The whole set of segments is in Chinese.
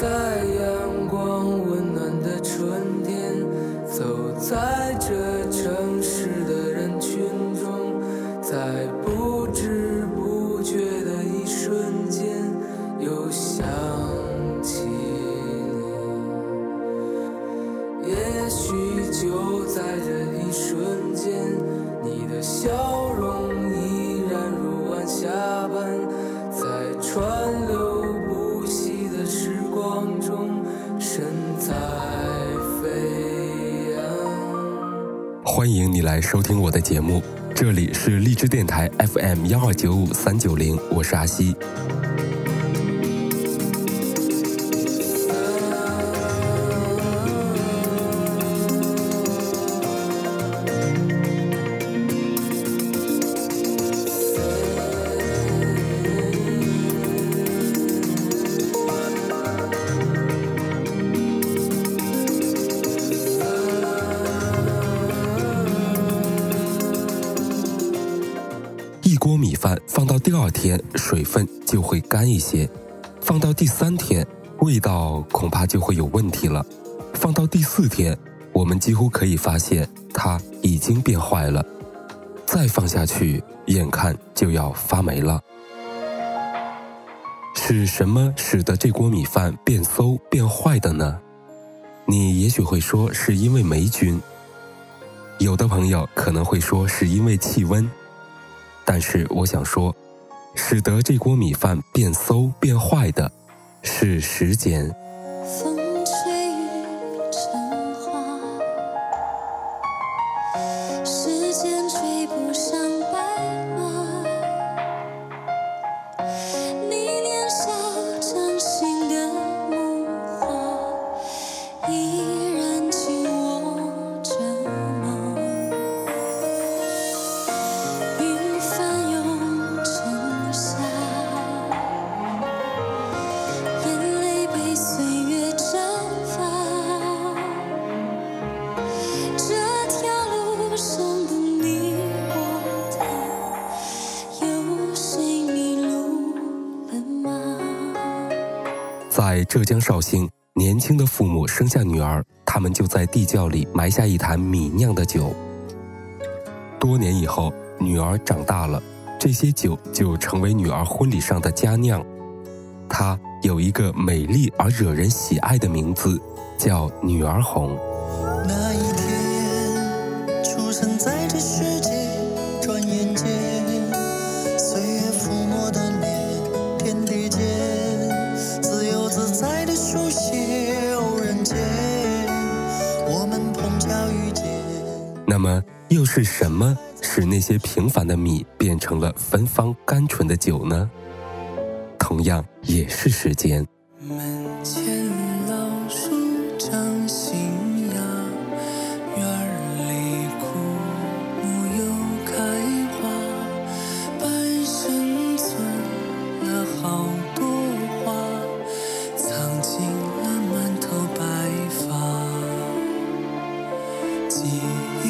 在阳光温暖的春天，走在这城市的人群中，在不知不觉的一瞬间，又想起你。也许就在这一瞬间，欢迎你来收听我的节目，这里是荔枝电台 FM 幺二九五三九零，我是阿西。锅米饭放到第二天，水分就会干一些；放到第三天，味道恐怕就会有问题了；放到第四天，我们几乎可以发现它已经变坏了；再放下去，眼看就要发霉了。是什么使得这锅米饭变馊变坏的呢？你也许会说是因为霉菌，有的朋友可能会说是因为气温。但是我想说，使得这锅米饭变馊变坏的，是时间。在浙江绍兴，年轻的父母生下女儿，他们就在地窖里埋下一坛米酿的酒。多年以后，女儿长大了，这些酒就成为女儿婚礼上的佳酿。它有一个美丽而惹人喜爱的名字，叫女儿红。那一天，出生在这世是什么使那些平凡的米变成了芬芳甘醇的酒呢？同样也是时间。门前老树长新芽，院里枯木又开花，半生存了好多话，藏进了满头白发。记忆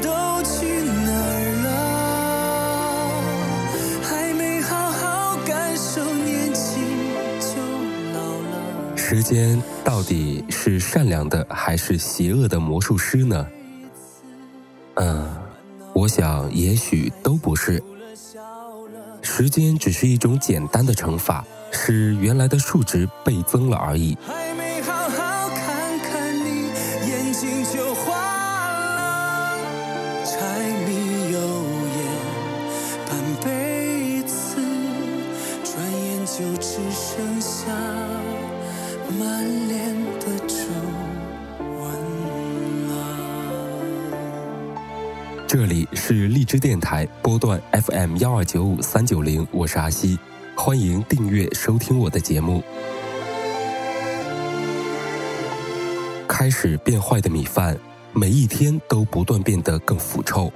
都去哪儿了？还没好好感受年轻就老了。时间到底是善良的还是邪恶的魔术师呢？嗯，我想也许都不是。时间只是一种简单的乘法，使原来的数值倍增了而已。这里是荔枝电台波段 FM 幺二九五三九零，我是阿西，欢迎订阅收听我的节目。开始变坏的米饭，每一天都不断变得更腐臭；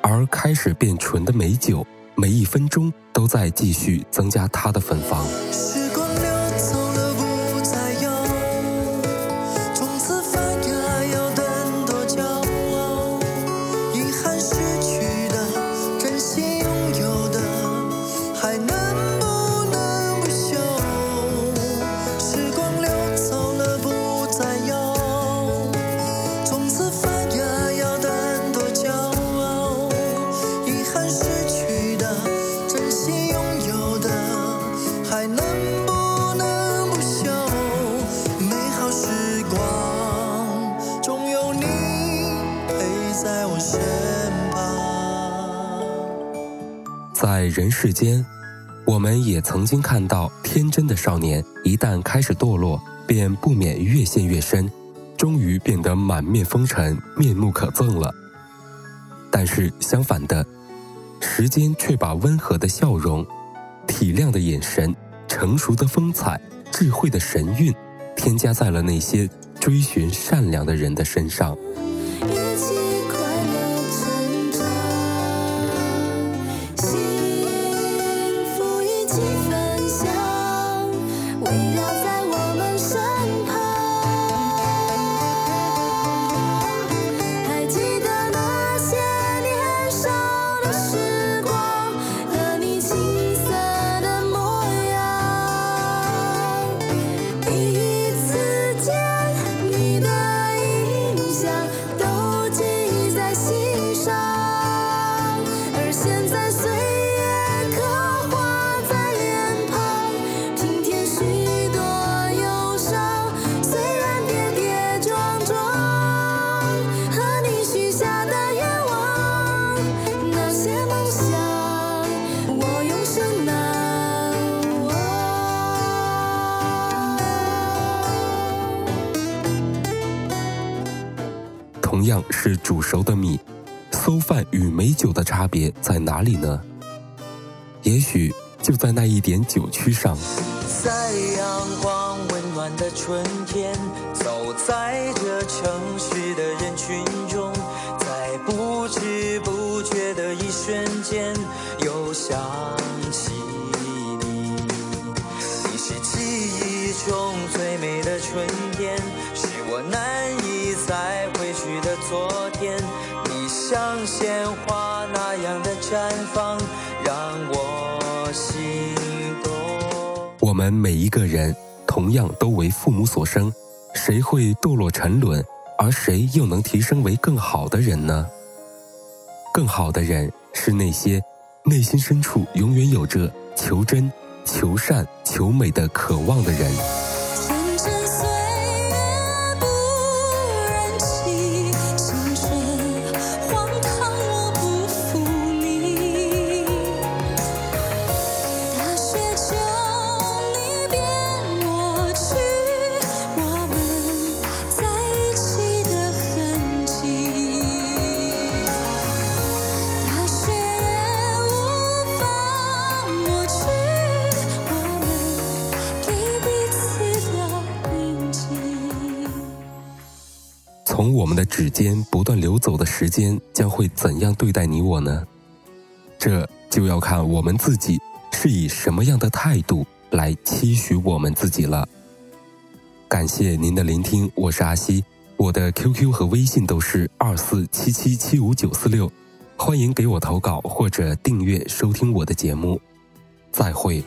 而开始变纯的美酒，每一分钟都在继续增加它的芬芳。在人世间，我们也曾经看到天真的少年，一旦开始堕落，便不免越陷越深，终于变得满面风尘、面目可憎了。但是相反的，时间却把温和的笑容、体谅的眼神、成熟的风采、智慧的神韵，添加在了那些追寻善良的人的身上。同样是煮熟的米，馊饭与美酒的差别在哪里呢？也许就在那一点酒曲上。在阳光温暖的春天，走在这城市的人群中，在不知不觉的一瞬间，又想每一个人同样都为父母所生，谁会堕落沉沦，而谁又能提升为更好的人呢？更好的人是那些内心深处永远有着求真、求善、求美的渴望的人。从我们的指尖不断流走的时间，将会怎样对待你我呢？这就要看我们自己是以什么样的态度来期许我们自己了。感谢您的聆听，我是阿西，我的 QQ 和微信都是二四七七七五九四六，欢迎给我投稿或者订阅收听我的节目。再会。